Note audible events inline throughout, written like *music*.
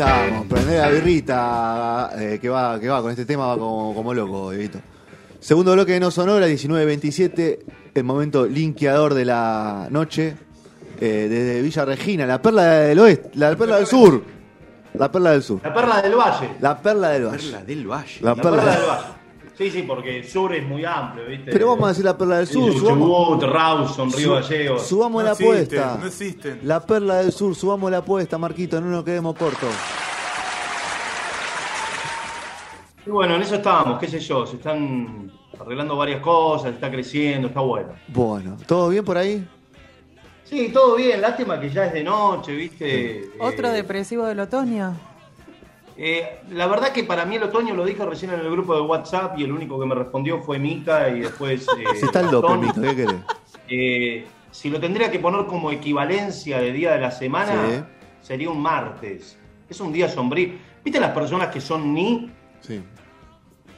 Estamos, prender la birrita eh, que, va, que va con este tema, va como, como loco, Evito. Segundo bloque de No Sonora, 19.27, el momento linkeador de la noche, eh, desde Villa Regina, la perla del oeste, la perla del sur. La perla del sur. La perla del valle. La perla del valle. Perla del Valle. La La perla del valle. Sí, sí, porque el sur es muy amplio, ¿viste? Pero vamos a decir la perla del sur. subamos- Chubut, Rawson, Río Gallegos. Subamos No la apuesta. no existen. La perla del sur, subamos la apuesta, Marquito, no nos quedemos cortos. Y bueno, en eso estábamos, qué sé yo, se están arreglando varias cosas, está creciendo, está bueno. Bueno, ¿todo bien por ahí? Sí, todo bien, lástima que ya es de noche, ¿viste? Otro Eh, depresivo del otoño. Eh, la verdad que para mí el otoño lo dije recién en el grupo de WhatsApp y el único que me respondió fue Mica y después... eh, *laughs* Si está el. López, Mico, ¿qué querés? *laughs* Eh, si lo tendría que poner como equivalencia de día de la semana, sería un martes. Es un día sombrío. ¿Viste las personas que son ni? Sí.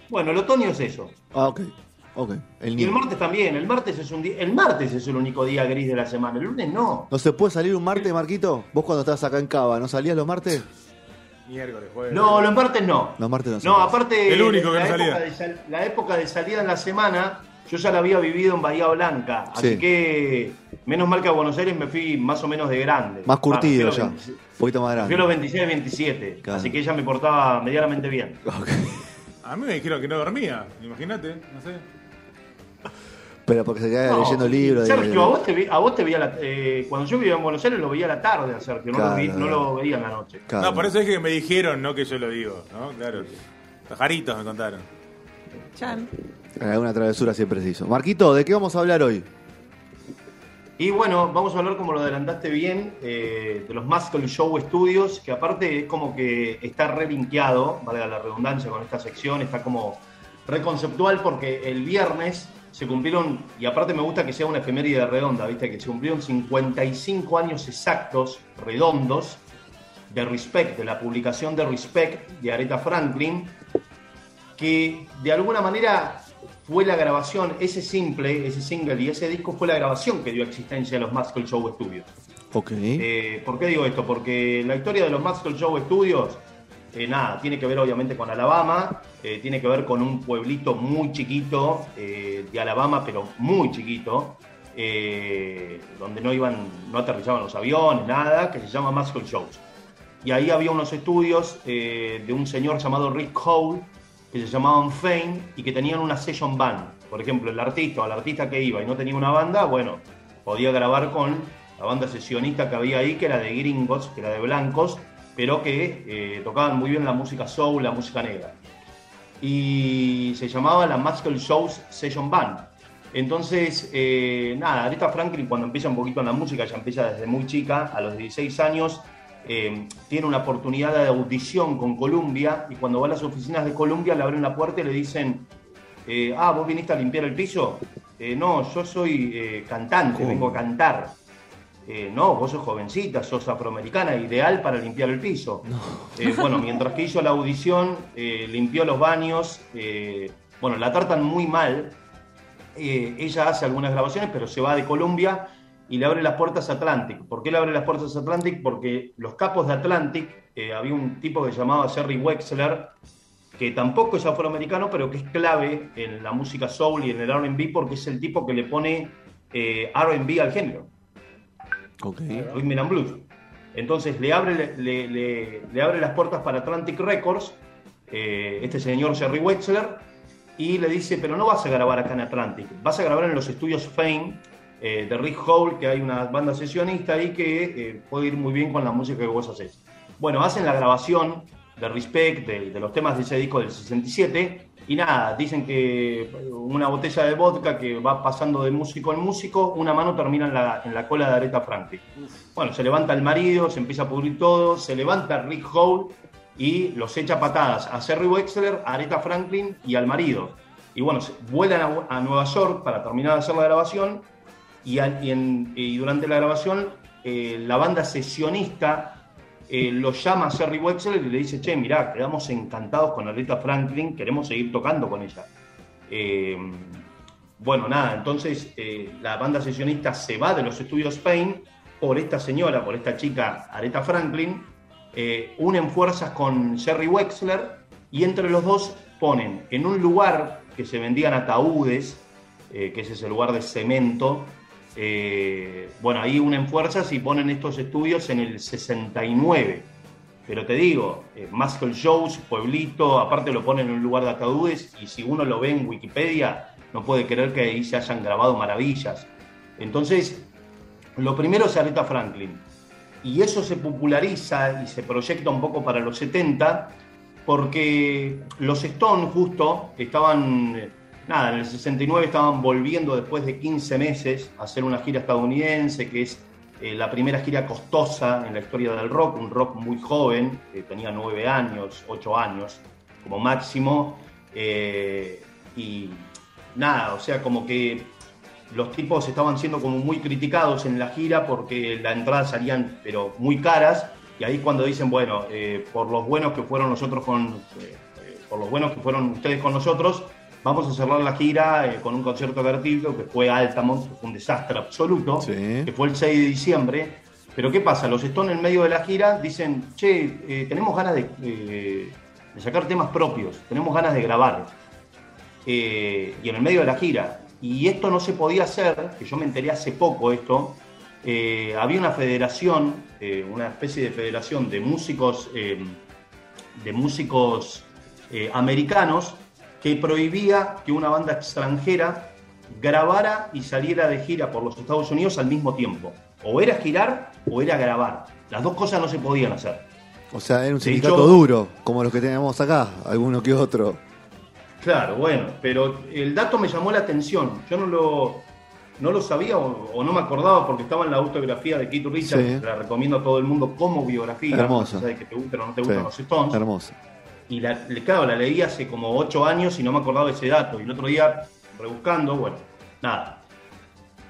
Bueno, el otoño es eso. Ah, ok. Ok. El Y el martes también. El martes es un día. El martes es el único día gris de la semana. El lunes no. ¿No se puede salir un martes, Marquito? Vos cuando estabas acá en Cava, ¿no salías los martes? Miércoles, jueves. No, los martes no. Los martes no se No, aparte. El único que la no salía. época sal- la época de salida en la semana, yo ya la había vivido en Bahía Blanca. Así Sí. que, menos mal que a Buenos Aires me fui más o menos de grande. Más curtido Ah, me fui a ya. los 26 Un poquito más me fui a los 26, 27. Claro. Así que ya me portaba medianamente bien. *laughs* A mí me dijeron que no dormía, imagínate, no sé. Pero porque se queda No, leyendo libros. de- Sergio, a vos te vi, a vos te veía la, eh, cuando yo vivía en Buenos Aires lo veía a la tarde a Sergio, no, lo, vi- no lo veía en la noche. Claro. No, por eso es que me dijeron, no que yo lo digo, ¿no? Claro. Pajaritos me contaron. Chan. Alguna travesura siempre se hizo. Marquito, ¿de qué vamos a hablar hoy? Y bueno, vamos a hablar, como lo adelantaste bien, eh, de los Muscle Show Studios, que aparte es como que está relinkeado, valga la redundancia con esta sección, está como reconceptual porque el viernes se cumplieron, y aparte me gusta que sea una efeméride redonda, ¿viste? Que se cumplieron 55 años exactos, redondos, de Respect, de la publicación de Respect de Aretha Franklin, que de alguna manera fue la grabación, ese simple, ese single y ese disco fue la grabación que dio existencia a los Muscle Show Studios. Ok. Eh, ¿Por qué digo esto? Porque la historia de los Muscle Show Studios, eh, nada, tiene que ver obviamente con Alabama, eh, tiene que ver con un pueblito muy chiquito eh, de Alabama, pero muy chiquito, eh, donde no iban, no aterrizaban los aviones, nada, que se llama Muscle Shows. Y ahí había unos estudios eh, de un señor llamado Rick Hole, que se llamaban Fame y que tenían una session band. Por ejemplo, el artista o el artista que iba y no tenía una banda, bueno, podía grabar con la banda sesionista que había ahí, que era de gringos, que era de blancos, pero que eh, tocaban muy bien la música soul, la música negra. Y se llamaba la Muscle Shows Session Band. Entonces, eh, nada, Aretha Franklin cuando empieza un poquito en la música, ya empieza desde muy chica, a los 16 años, eh, tiene una oportunidad de audición con Columbia y cuando va a las oficinas de Columbia le abren la puerta y le dicen, eh, ah, vos viniste a limpiar el piso. No, yo soy cantante, ¿Cómo? vengo a cantar. Eh, no, vos sos jovencita, sos afroamericana, ideal para limpiar el piso. Eh, bueno, mientras que hizo la audición, eh, limpió los baños, bueno, la tratan muy mal. Ella hace algunas grabaciones, pero se va de Colombia y le abre las puertas a Atlantic. ¿Por qué le abre las puertas a Atlantic? Porque los capos de Atlantic, había un tipo que se llamaba Jerry Wexler, que tampoco es afroamericano, pero que es clave en la música soul y en el RB, porque es el tipo que le pone RB al género. Ok. Rhythm and Blues. Entonces le abre, le, abre las puertas para Atlantic Records, eh, este señor Jerry Wexler, y le dice, pero no vas a grabar acá en Atlantic, vas a grabar en los estudios Fame eh, de Rick Hole, que hay una banda sesionista ahí que eh, puede ir muy bien con la música que vos haces. Bueno, hacen la grabación de Respect, de, de los temas de ese disco del 67, y nada, dicen que una botella de vodka que va pasando de músico en músico, una mano termina en la, en la cola de Aretha Franklin. Bueno, se levanta el marido, se empieza a pudrir todo, se levanta Rick Hole y los echa patadas a Serry Wexler, a Aretha Franklin y al marido. Y bueno, vuelan a, a Nueva York para terminar de hacer la grabación y, al- y en- y durante la grabación eh, la banda sesionista eh, lo llama a Serry Wexler y le dice, che, mirá, quedamos encantados con Aretha Franklin, queremos seguir tocando con ella. Eh, bueno, nada, entonces eh, la banda sesionista se va de los estudios Spain por esta señora, por esta chica Aretha Franklin, unen fuerzas con Jerry Wexler y entre los dos ponen en un lugar que se vendían ataúdes, que ese es el lugar de cemento, eh, bueno, ahí unen fuerzas y ponen estos estudios en el 69. Pero te digo, eh, Muscle Shows, pueblito, aparte lo ponen en un lugar de ataúdes y si uno lo ve en Wikipedia, no puede creer que ahí se hayan grabado maravillas. Entonces, lo primero es Aretha Franklin. Y eso se populariza y se proyecta un poco para los 70, porque los Stones justo estaban, nada, en el 69 estaban volviendo después de 15 meses a hacer una gira estadounidense, que es eh, la primera gira costosa en la historia del rock, un rock muy joven, que tenía 9 años, 8 años como máximo, eh, y nada, o sea, como que los tipos estaban siendo como muy criticados en la gira porque las entradas salían pero muy caras y ahí cuando dicen bueno eh, por los buenos que fueron nosotros con eh, eh, por los buenos que fueron ustedes con nosotros vamos a cerrar la gira eh, con un concierto gratuito que fue Altamont que fue un desastre absoluto Sí. que fue el 6 de diciembre pero qué pasa los Stones en medio de la gira dicen che eh, tenemos ganas de, eh, de sacar temas propios tenemos ganas de grabar y en el medio de la gira. Y esto no se podía hacer, que yo me enteré hace poco esto, eh, había una federación, eh, una especie de federación de músicos, eh, de músicos americanos que prohibía que una banda extranjera grabara y saliera de gira por los Estados Unidos al mismo tiempo. O era girar o era grabar. Las dos cosas no se podían hacer. O sea, era un sindicato hecho- duro, como los que tenemos acá, alguno que otro. Claro, bueno, pero el dato me llamó la atención. Yo no lo, no lo sabía o, o no me acordaba porque estaba en la autobiografía de Keith Richards, Sí. que la recomiendo a todo el mundo como biografía. Hermosa. que te gusten o no te Sí, gustan los Stones. Hermoso. Y la, claro, la leí hace como ocho años y no me acordaba de ese dato. Y el otro día, rebuscando, bueno, nada.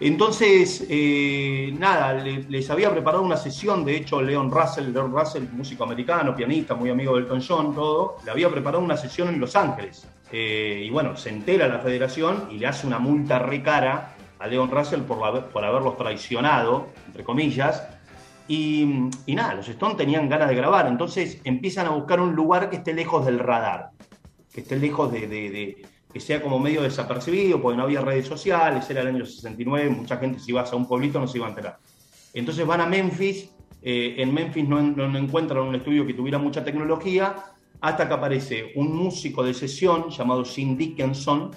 Entonces, eh, nada, le- les había preparado una sesión, de hecho, Leon Russell, Leon Russell, músico americano, pianista, muy amigo de Elton John, todo, le había preparado una sesión en Los Ángeles. Eh, y bueno, se entera la federación y le hace una multa re cara a Leon Russell por, la- por haberlos traicionado, entre comillas. Y, nada, los Stones tenían ganas de grabar, entonces empiezan a buscar un lugar que esté lejos del radar, que esté lejos de, que sea como medio desapercibido, porque no había redes sociales, era el año 69, mucha gente si ibas a un pueblito no se iba a enterar. Entonces van a Memphis, eh, en Memphis no, encuentran un estudio que tuviera mucha tecnología, hasta que aparece un músico de sesión llamado Jim Dickinson,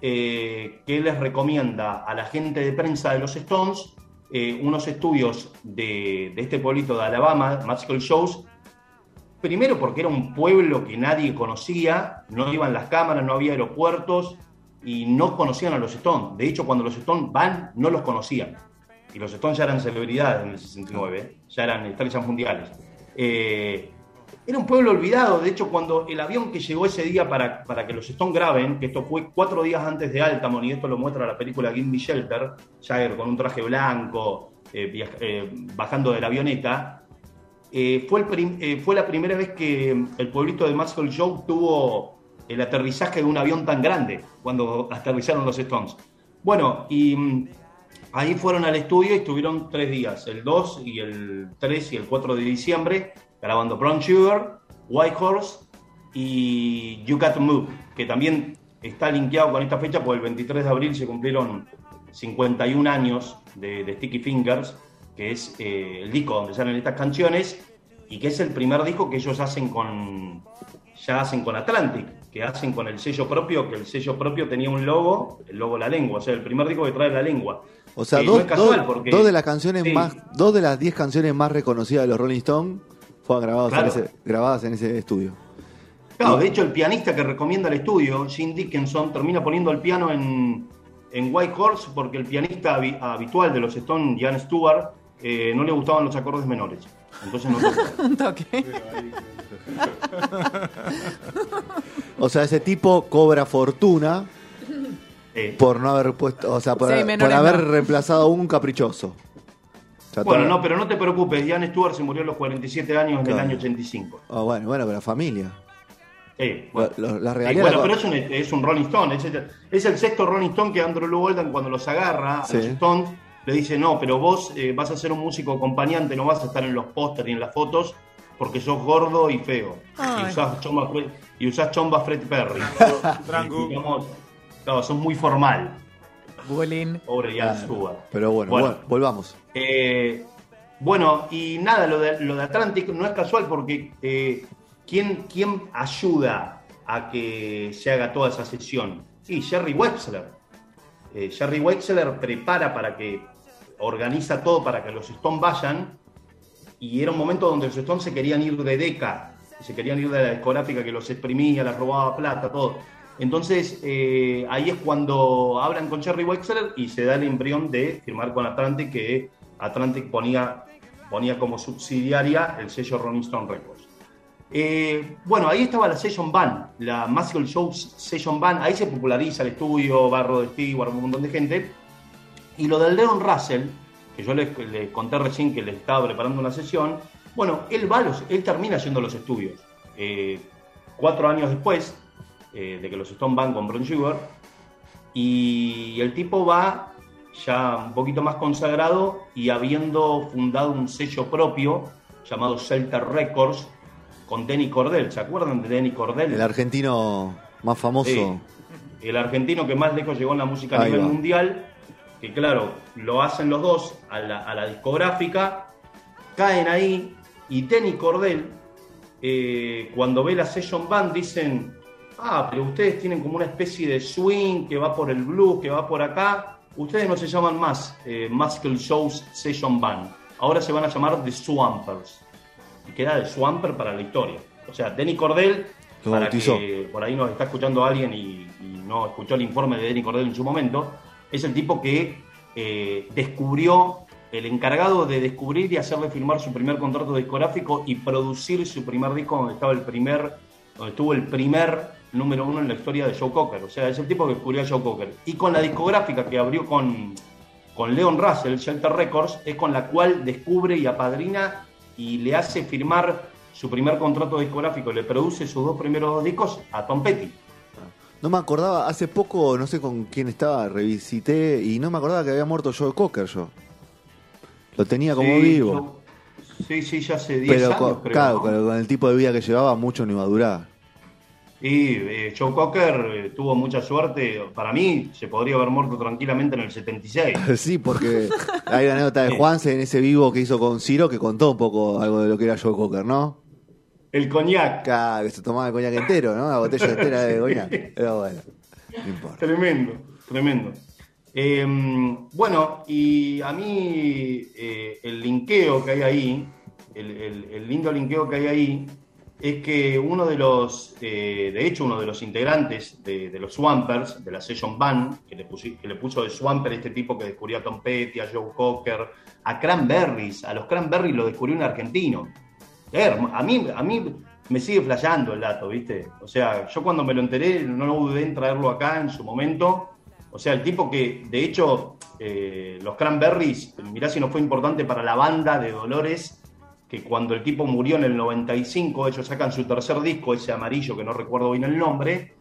eh, que les recomienda a la gente de prensa de los Stones eh, unos estudios de, de este pueblito de Alabama, Magical Shows, primero porque era un pueblo que nadie conocía, no iban las cámaras, no había aeropuertos y no conocían a los Stones. De hecho, cuando los Stones van, no los conocían. Y los Stones ya eran celebridades en el 69, ya eran estrellas mundiales. Eh, era un pueblo olvidado, de hecho cuando el avión que llegó ese día para, para que los Stones graben, que esto fue cuatro días antes de Altamont, y esto lo muestra la película Give Shelter, Jagger con un traje blanco, eh, eh, bajando de la avioneta, eh, fue, el fue la primera vez que el pueblito de Maxwell Joe tuvo el aterrizaje de un avión tan grande, cuando aterrizaron los Stones. Bueno, y mm, ahí fueron al estudio y estuvieron tres días, el 2 y el 3 y el 4 de diciembre, grabando Brown Sugar, White Horse y You Got to Move, que también está linkeado con esta fecha, porque el 23 de abril se cumplieron 51 años de, de Sticky Fingers, que es eh, el disco donde salen estas canciones y que es el primer disco que ellos hacen con ya hacen con Atlantic, que hacen con el sello propio, que el sello propio tenía un logo, el logo la lengua, o sea, el primer disco que trae la lengua. O sea, dos, no es casual, dos- porque- dos de las canciones Sí. más, dos de las diez canciones más reconocidas de los Rolling Stones fueron grabadas, Claro. en, ese, grabadas en ese estudio. Claro, de hecho el pianista que recomienda el estudio, Jim Dickinson, termina poniendo el piano en, en White Horse porque el pianista habi- habitual de los Stones, Jan Stewart, eh, no le gustaban los acordes menores. Entonces no *laughs* toque. O sea, ese tipo cobra fortuna Eh, por no haber puesto, o sea, por, Sí, por haber no. reemplazado a un caprichoso. Bueno, no, pero no te preocupes, Ian Stewart se murió a los 47 años en el año 85. Ah, bueno, bueno, pero la familia. Eh, bueno. Lo- lo- Eh, bueno, la- pero es un, es un Rolling Stone. Es el, es el sexto Rolling Stone que Andrew Lou Oldham cuando los agarra Sí. a los Stones le dice, no, pero vos eh, vas a ser un músico acompañante, no vas a estar en los pósteres y en las fotos porque sos gordo y feo. Y usás, chomba, Fred- y usás chomba Fred Perry. *laughs* Digamos, claro, sos muy formal. Bullying. Pobre Ian Claro. Stewart. Pero bueno, Bueno. bueno, volvamos. Eh, bueno, y nada, lo de, lo de Atlantic no es casual porque eh, ¿quién, ¿quién ayuda a que se haga toda esa sesión? Sí, Jerry Wexler. Eh, Jerry Wexler prepara para que, organiza todo para que los Stones vayan y era un momento donde los Stones se querían ir de Deca, se querían ir de la discográfica que los exprimía, les robaba plata, todo. Entonces, eh, ahí es cuando hablan con Jerry Wexler y se da el embrión de firmar con Atlantic, que Atlantic ponía, ponía como subsidiaria el sello Rolling Stone Records. Eh, bueno, ahí estaba la Session Band, la Musical Shows Session Band, ahí se populariza el estudio, Barro de Stewart, un montón de gente. Y lo del Leon Russell, que yo les, conté recién que le estaba preparando una sesión, bueno, él va, los- él termina a los estudios. Eh, cuatro años después eh, de que los Stone van con Bron Sugar, y el tipo va ya un poquito más consagrado y habiendo fundado un sello propio llamado Celta Records con Denny Cordell. ¿Se acuerdan de Denny Cordell? El argentino más famoso. Sí. El argentino que más lejos llegó en la música a Ahí nivel va. mundial, que claro, lo hacen los dos a la, a la discográfica, caen ahí y Denny Cordell, eh, cuando ve la Session Band, dicen, ah, pero ustedes tienen como una especie de swing que va por el blues, que va por acá, ustedes no se llaman más eh, Muscle Shows Session Band, ahora se van a llamar The Swampers. Y queda de Swamper para la historia. O sea, Denny Cordell, para bautizó. que por ahí nos está escuchando alguien y, y no escuchó el informe de Denny Cordell en su momento, es el tipo que eh, descubrió, el encargado de descubrir y hacerle firmar su primer contrato discográfico y producir su primer disco donde estaba el primer, donde estuvo el primer número uno en la historia de Joe Cocker. O sea, es el tipo que descubrió a Joe Cocker. Y con la discográfica que abrió con, con Leon Russell, Shelter Records, es con la cual descubre y apadrina y le hace firmar su primer contrato discográfico, le produce sus dos primeros discos a Tom Petty. No me acordaba, hace poco, no sé con quién estaba, revisité y no me acordaba que había muerto Joe Cocker yo. Lo tenía como Sí, vivo. yo- sí, sí, ya hace 10 Pero años, con, creo. claro, ¿no? con el tipo de vida que llevaba, mucho no iba a durar. Y eh, Joe Cocker eh, tuvo mucha suerte. Para mí, se podría haber muerto tranquilamente en el 76. *laughs* sí, porque hay una anécdota de. Juanse en ese vivo que hizo con Ciro que contó un poco algo de lo que era Joe Cocker, ¿no? El coñac. Claro, que se tomaba el coñac entero, ¿no? La botella entera de coñac. Pero bueno, no importa. Tremendo, tremendo. Eh, bueno, y a mí eh, el linkeo que hay ahí, el, el- el lindo linkeo que hay ahí, es que uno de los, eh, de hecho, uno de los integrantes de, los Swampers, de la Session Band, que le, pusi- que le puso de Swamper este tipo que descubrió a Tom Petty, a Joe Cocker, a Cranberries, a los Cranberries lo descubrió un argentino. A mí, a mí me sigue flasheando el dato, ¿viste? O sea, yo cuando me lo enteré no lo dudé en traerlo acá en su momento. O sea, el tipo que, de hecho, eh, los Cranberries, mirá si no fue importante para la banda de Dolores, que cuando el tipo murió en el 95, ellos sacan su tercer disco, ese amarillo que no recuerdo bien el nombre,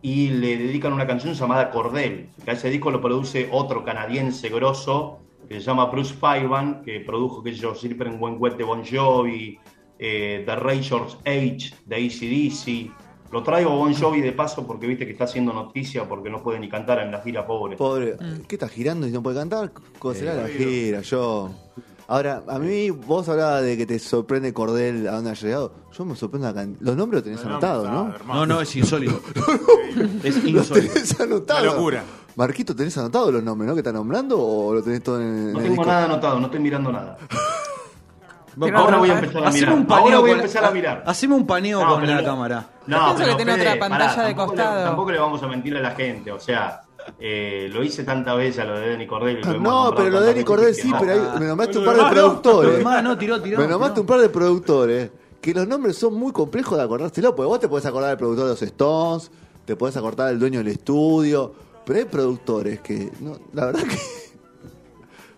y le dedican una canción llamada Cordel, que a ese disco lo produce otro canadiense grosso, que se llama Bruce Fireman, que produjo, qué sé yo, Silver en Wet de Bon Jovi, eh, The Razor's Age de ACDC. Lo traigo Bon Jovi de paso porque viste que está haciendo noticia porque no puede ni cantar en la gira, pobre. Pobre, ¿qué está girando y no puede cantar? ¿Cómo será la gira? Yo. Ahora, a mí vos hablabas de que te sorprende Cordel a dónde ha llegado. Yo me sorprendo can- Los nombres los tenés anotados, ¿no? No, no, es insólito. *laughs* es Los insólito. tenés anotados. Una locura. Marquito, ¿tenés anotados los nombres, no? Que está nombrando o lo tenés todo en, en No el tengo disco? nada anotado, no estoy mirando nada. Pero Ahora voy a no, empezar a mirar. un paneo Ahora voy a con- empezar a mirar. Haceme un paneo No, con la no. cámara. No, Yo pienso que tiene otra pantalla de tampoco le- costado. tampoco le vamos a mentir a la gente, o sea, Eh, lo hice tantas veces a lo de Denny Cordell. hemos No, pero lo de Denny Cordell sí, pero ahí me nombraste un par de productores. no, tiró, tiró. Me nombraste tiró. un par de productores que los nombres son muy complejos de acordárselo, porque vos te podés acordar del productor de los Stones, te podés acordar del dueño del estudio, pero hay productores que, no, la verdad que... *laughs*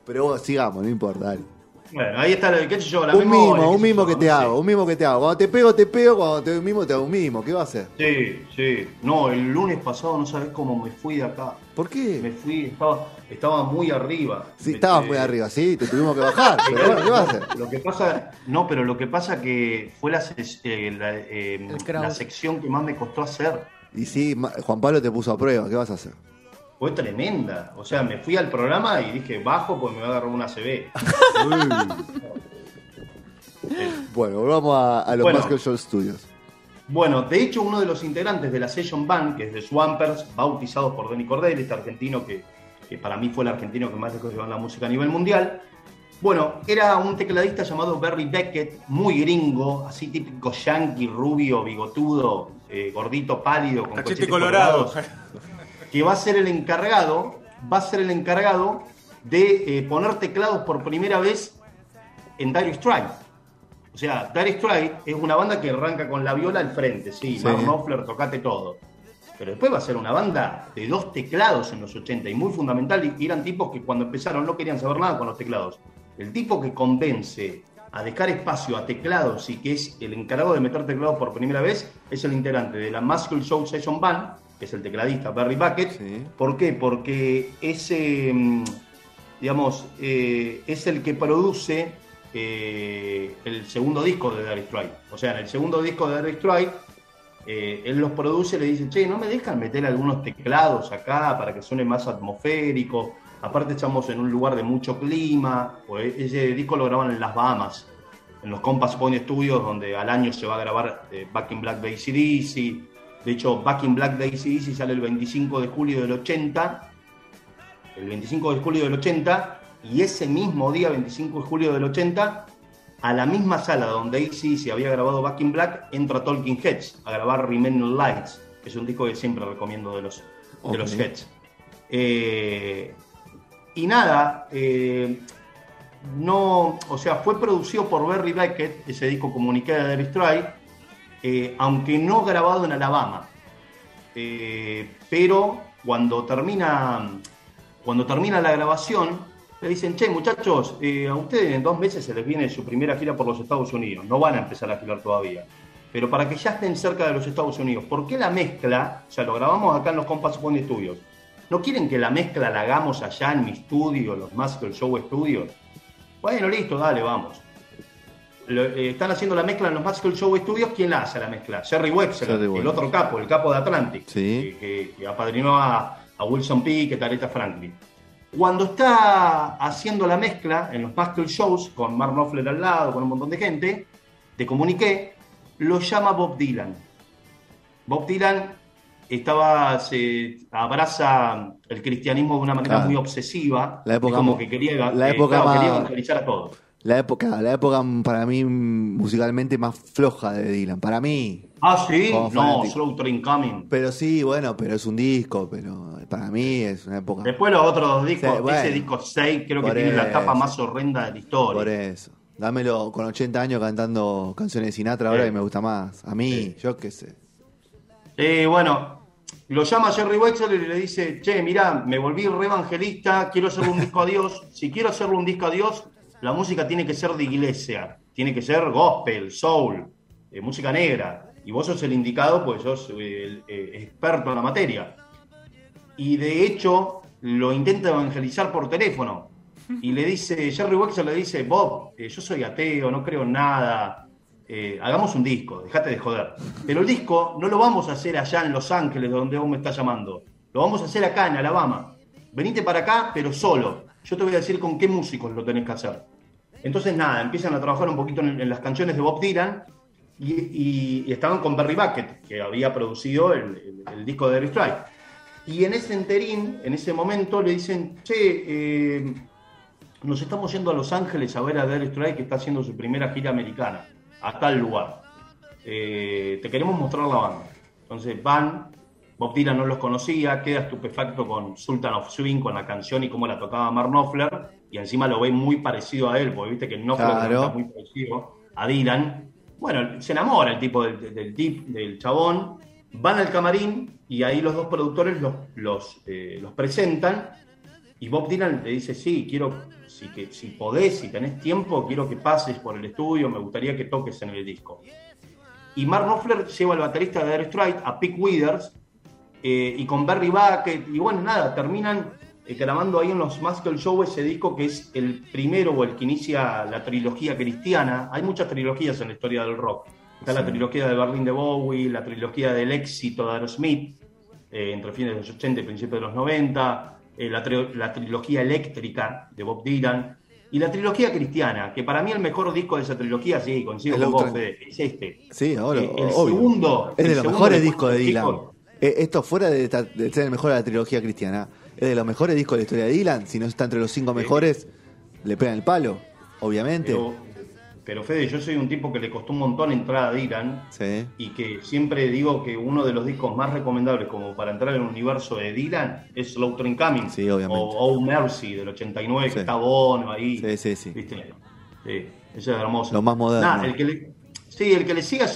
Pero vos, sigamos, no importa, dale. Bueno, ahí está lo sé yo, la un memoria, mimo, qué un mimo que no te sé. hago, un mimo que te hago. Cuando te pego, te pego, cuando te doy un mimo, te hago un mimo. ¿Qué va a hacer? Sí, sí. No, el lunes pasado no sabés cómo me fui de acá. ¿Por Me qué? fui, estaba, estaba muy arriba. Sí, Me- estabas eh, muy arriba, sí, te tuvimos que bajar. *laughs* Pero bueno, ¿qué va a hacer? Lo que pasa, no, pero lo que pasa que fue la, eh, la, eh, la sección que más me costó hacer. Y sí, Juan Pablo te puso a prueba, ¿qué vas a hacer? Fue tremenda. O sea, me fui al programa y dije, bajo, pues me va a agarrar una CB. *laughs* Bueno, volvamos a, a los Bueno. Show Studios. Bueno, de hecho, uno de los integrantes de la Session Band, que es de Swampers, bautizados por Denny Cordell, este argentino que, que para mí fue el argentino que más lejos llevó en la música a nivel mundial. Bueno, era un tecladista llamado Barry Beckett, muy gringo, así típico yankee, rubio, bigotudo, eh, gordito, pálido, con Cachete colorado. colorados, *laughs* que va a ser el encargado, va a ser el encargado de eh, poner teclados por primera vez en Dire Straits. O sea, Dire Straits es una banda que arranca con la viola al frente, sí, Sí. Mark tocate todo. Pero después va a ser una banda de dos teclados en los 80 y muy fundamental. Y eran tipos que cuando empezaron no querían saber nada con los teclados. El tipo que convence a dejar espacio a teclados y que es el encargado de meter teclados por primera vez es el integrante de la Muscle Show Session Band, que es el tecladista Barry Bucket. Sí. ¿Por qué? Porque ese, mm, digamos, eh, es el que produce eh, el segundo disco de Dire Straits. O sea, en el segundo disco de Dire Straits, eh, él los produce y le dice, che, ¿no me dejan meter algunos teclados acá para que suene más atmosférico? Aparte estamos en un lugar de mucho clima, pues ese disco lo graban en las Bahamas, en los Compass Point Studios, donde al año se va a grabar Back in Black de AC/DC. De hecho, Back in Black de AC/DC sale el 25 de julio del 80, el 25 de julio del 80, y ese mismo día, 25 de julio del 80, a la misma sala donde AC/DC había grabado Back in Black, entra Talking Heads a grabar Remaining Lights, que es un disco que siempre recomiendo de los, de los. Heads. Eh, y nada, eh, no, o sea, fue producido por Barry Beckett, ese disco comuniqué de Dire Straits, eh, aunque no grabado en Alabama. Eh, pero cuando termina, cuando termina la grabación, le dicen, che, muchachos, eh, a ustedes en dos meses se les viene su primera gira por los Estados Unidos. No van a empezar a girar todavía. Pero para que ya estén cerca de los Estados Unidos, ¿por qué la mezcla? O sea, lo grabamos acá en los Compass Point Studios. ¿No quieren que la mezcla la hagamos allá en mi estudio, los Muscle Show Studios? Bueno, listo, dale, vamos. Lo- eh, están haciendo la mezcla en los Muscle Show Studios. ¿Quién la hace la mezcla? Jerry Wexler, Jerry el otro capo, el capo de Atlantic, Sí. que, que- que apadrinó a, a Wilson Pickett, a Aretha Franklin. Cuando está haciendo la mezcla en los Muscle Shows, con Mark Knopfler al lado, con un montón de gente, de comuniqué, lo llama Bob Dylan. Bob Dylan estaba, se abraza el cristianismo de una manera Claro. muy obsesiva, La época como mo- que quería, la eh, época claro, quería evangelizar a todos. La época, la época para mí musicalmente más floja de Dylan. Para mí. Ah, sí, no. Slow Train Coming. Pero sí, bueno, pero es un disco, pero para mí es una época. Después los otros discos, Sí, bueno. ese disco 6 creo que tiene la tapa más horrenda de la historia. Por eso. Dámelo con 80 años cantando canciones de Sinatra ahora Sí. y me gusta más. A mí, Sí. yo qué sé. Eh, bueno, lo llama Jerry Wexler y le dice, che, mirá, me volví re evangelista, quiero hacerle un disco a Dios. Si quiero hacerle un disco a Dios, la música tiene que ser de iglesia, tiene que ser gospel, soul, eh, música negra. Y vos sos el indicado, pues sos eh, el eh, experto en la materia. Y de hecho, lo intenta evangelizar por teléfono. *laughs* Y le dice, Jerry Wexler le dice, Bob, eh, yo soy ateo, no creo en nada, eh, hagamos un disco, dejate de joder. Pero el disco no lo vamos a hacer allá en Los Ángeles, donde vos me estás llamando. Lo vamos a hacer acá, en Alabama. Venite para acá, pero solo. Yo te voy a decir con qué músicos lo tenés que hacer. Entonces, nada, empiezan a trabajar un poquito en, las canciones de Bob Dylan y, estaban con Barry Bucket, que había producido el disco de Eric Strike. Y en ese enterín, en ese momento, le dicen, che, eh, nos estamos yendo a Los Ángeles a ver a Derek Strike que está haciendo su primera gira americana, a tal lugar. Eh, te queremos mostrar la banda. Entonces van Bob Dylan no los conocía, queda estupefacto con Sultan of Swing, con la canción y cómo la tocaba Mark Knopfler, y encima lo ve muy parecido a él, porque viste que Knopfler Claro. está muy parecido a Dylan. Bueno, se enamora el tipo del, del chabón, van al camarín y ahí los dos productores los, los, eh, los presentan y Bob Dylan le dice, sí, quiero, si, que, si podés, si tenés tiempo, quiero que pases por el estudio, me gustaría que toques en el disco. Y Mark Knopfler lleva al baterista de Dire Straits, a Pick Withers, eh, y con Barry Bucket, y bueno, nada, terminan eh, grabando ahí en los Muscle Show ese disco que es el primero o el que inicia la trilogía cristiana. Hay muchas trilogías en la historia del rock. Está la trilogía de Berlín de Bowie, la trilogía del éxito de Aerosmith, eh, entre fines de los 80 y principios de los 90, eh, la, tri- la trilogía eléctrica de Bob Dylan y la trilogía cristiana, que para mí el mejor disco de esa trilogía, sí, coincido El con vos. Fede, es este. Sí, ahora, Eh, el obvio. segundo- es de los mejores discos de Dylan. discos. Eh, esto fuera de, ser el mejor de la trilogía cristiana, es de los mejores discos de la historia de Dylan. Si no está entre los cinco mejores, le pegan el palo, obviamente. Pero, pero Fede, yo soy un tipo que le costó un montón entrar a Dylan Sí. y que siempre digo que uno de los discos más recomendables como para entrar en el universo de Dylan es Slow Train Coming Sí, obviamente. o Oh Mercy del 89 Sí. que está Bono ahí Sí, sí, sí. ¿viste? Sí, eso es hermoso Lo más moderno. Nah, el que le- sí, el que le sigue a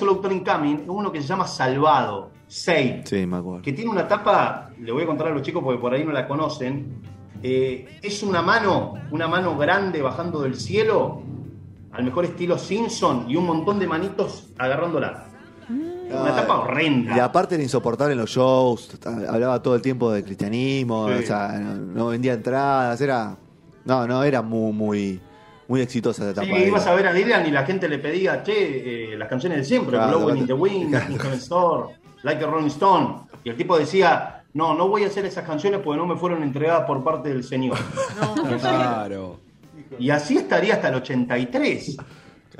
Coming es uno que se llama Salvado Saved Sí, me acuerdo. que tiene una tapa, le voy a contar a los chicos porque por ahí no la conocen, eh, es una mano, una mano grande bajando del cielo, al mejor estilo Simpson, y un montón de manitos agarrándola. Una tapa horrenda. Y aparte era insoportable en los shows, hablaba todo el tiempo de cristianismo, Sí. o sea, no, no vendía entradas, era... No, no, era muy, muy, muy exitosa esa Sí, etapa. de ibas a ver a Dylan y la gente le pedía, che, eh, las canciones de siempre, Claro, Blowing in the claro. Wind, Store, Like a Rolling Stone. Y el tipo decía, no, no voy a hacer esas canciones porque no me fueron entregadas por parte del Señor. *laughs* Claro. Y así estaría hasta el 83.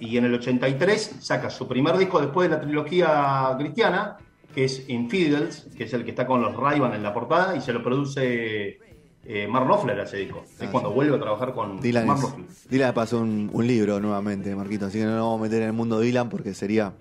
Y en el 83 saca su primer disco después de la trilogía cristiana, que es Infidels, que es el que está con los ray en la portada, y se lo produce eh, Mark Knopfler a ese disco. Es Ah, cuando sí. vuelve a trabajar con Dylan, Mark Knopfler. Dylan le pasó un, un libro nuevamente, Marquito, así que no nos vamos a meter en el mundo de Dylan porque sería...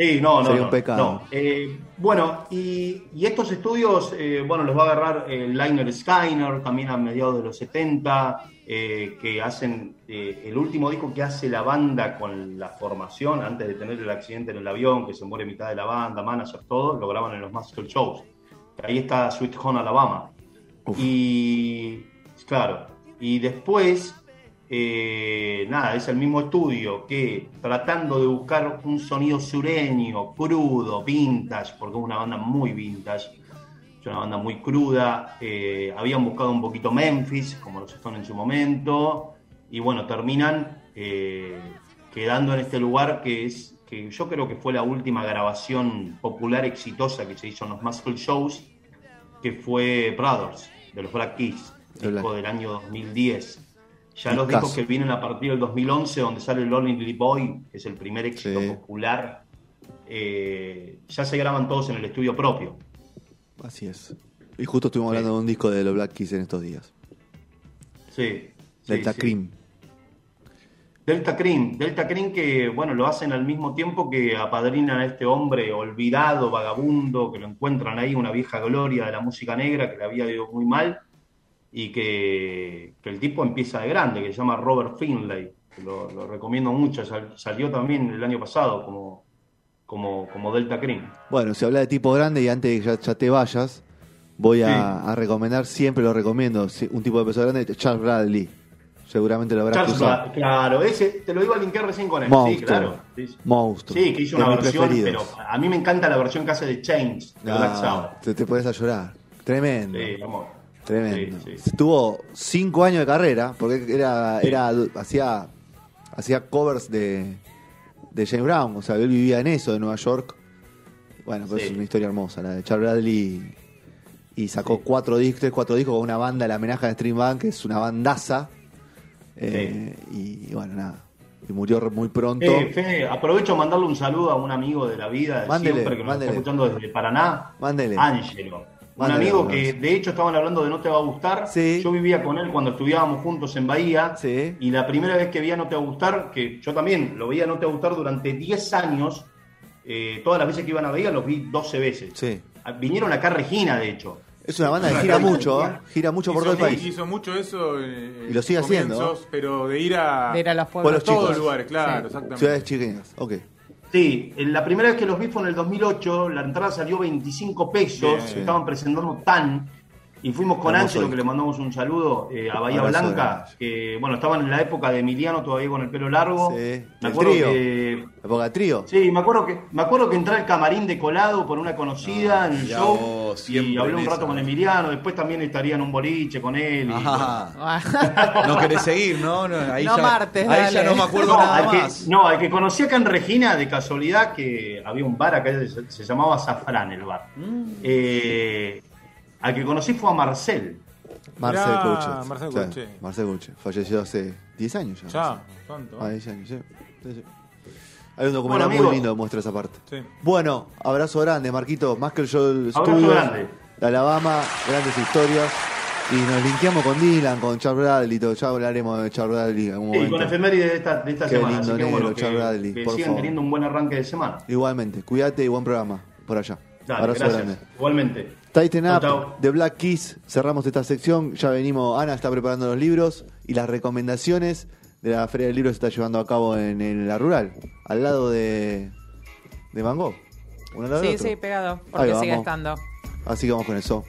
Sí, no, no. Sería un pecado. no. Eh, bueno, y, y estos estudios, eh, bueno, los va a agarrar el Liner Skyner también a mediados de los 70, eh, que hacen eh, el último disco que hace la banda con la formación, antes de tener el accidente en el avión, que se muere mitad de la banda, manager, todo, lo graban en los Master Shows. Ahí está Sweet Home Alabama. Uf. Y claro, y después, eh, nada, es el mismo estudio que tratando de buscar un sonido sureño, crudo, vintage, porque es una banda muy vintage, es una banda muy cruda, eh, habían buscado un poquito Memphis, como los Stones en su momento, y bueno, terminan eh, quedando en este lugar que es que yo creo que fue la última grabación popular exitosa que se hizo en los Muscle Shows, que fue Brothers, de los Black Keys, disco del año 2010. Ya los discos que vienen a partir del 2011, donde sale Lonely Boy, que es el primer éxito Sí. popular, eh, ya se graban todos en el estudio propio. Así es. Y justo estuvimos hablando de un disco de los Black Keys en estos días. Sí. sí, Delta sí. Cream. Delta Cream, Delta Cream que, bueno, lo hacen al mismo tiempo que apadrinan a este hombre olvidado, vagabundo, que lo encuentran ahí, una vieja gloria de la música negra que le había ido muy mal y que, que el tipo empieza de grande, que se llama Robert Finlay, lo, lo recomiendo mucho, sal- salió también el año pasado como, como, como Delta Cream. Bueno, se habla de tipo grande y antes de que ya, ya te vayas, voy a, Sí. a recomendar, siempre lo recomiendo, si- un tipo de peso grande, Charles Bradley. Seguramente lo habrás Charles cruzado. Bra- claro, ese te lo iba a linkear recién con él, sí, Monstruo. claro. Sí, sí. Monstruo. Sí, que hizo una versión, pero preferidos. a mí me encanta la versión que hace de Change, de Black Ah, Sabbath. te, te a llorar. Tremendo. Sí, amor. Tremendo. Sí, sí. Tuvo cinco años de carrera, porque era, era hacía, hacía covers de, de James Brown, o sea, él vivía en eso, de Nueva York. Bueno, pues Sí. es una historia hermosa, la de Charles Bradley. Y sacó cuatro discos, tres, cuatro discos con una banda, la amenaza de Stream Band, que es una bandaza. Eh, y, bueno, nada. Y murió muy pronto. Eh, Fede, aprovecho mandarle un saludo a un amigo de la vida de Mándele, siempre que nos mándele. está escuchando desde Paraná, Mándele. Ángelo. Un amigo que de hecho estaban hablando de No Te Va a Gustar. Sí. Yo vivía con él cuando estudiábamos juntos en Bahía. Sí. Y la primera vez que vi a No Te Va a Gustar, que yo también lo veía a No Te Va a Gustar durante 10 años, eh, todas las veces que iban a Bahía los vi 12 veces. Sí. Vinieron acá a Regina, de hecho. Es una banda que gira mucho, ¿eh? gira mucho por hizo, todo el país. hizo mucho eso eh, Y lo sigue en haciendo, pero de ir a, De ir a los a pueblos. Pueblos todos chicos. lugares, claro, Sí. exactamente. Ciudades chiqueñas, ok. Sí, en la primera vez que los vi fue en el 2008, la entrada salió 25 pesos, Bien. estaban presentando tan, y fuimos con Ángelo, que le mandamos un saludo eh, a Bahía Abrazo Blanca, que bueno, estaban en la época de Emiliano todavía con el pelo largo. Sí. Me ¿El acuerdo trío? que La época trío. Sí, me acuerdo que me acuerdo que entré al camarín de colado por una conocida Ah, en el show vos, y hablé un rato esa. con Emiliano, después también estaría en un boliche con él. y, Ajá. No querés seguir, ¿no? No, ahí No ya, martes, ahí dale. ya no me acuerdo No, nada al que, más. no, al que conocí acá en Regina, de casualidad, que había un bar acá, se, se llamaba Zafrán el bar. Mm. Eh, al que conocí fue a Marcel. Marcel Mirá, Couchet. Marcel Sí, Couchet. Marcel Couchet. Falleció hace 10 años ya. Ya, tanto. Ah, 10 años, sí. Sí, sí. Hay un documental Bueno, muy amigos. lindo que muestra esa parte. Sí. Bueno, abrazo grande, Marquito. Más que el show del Abrazo Studios, grande. de Alabama, grandes historias. Y nos linkeamos con Dylan, con Charles Bradley. todo. Ya hablaremos de Charles Bradley en algún Sí, momento. con efemérides de esta, de esta Qué semana. lindo Así que negro, bueno, que, Charles Bradley, que por sigan favor. teniendo un buen arranque de semana. Igualmente, cuídate y buen programa por allá. Dale, abrazo gracias. grande. Igualmente. Tighten Up chau. de Black Keys. Cerramos esta sección. Ya venimos. Ana está preparando los libros y las recomendaciones de la Feria del Libro se está llevando a cabo en, en la rural, al lado de, de Van Gogh. Uno al lado del sí, otro. sí, pegado. Ahí Porque sigue vamos. estando. Así que vamos con eso.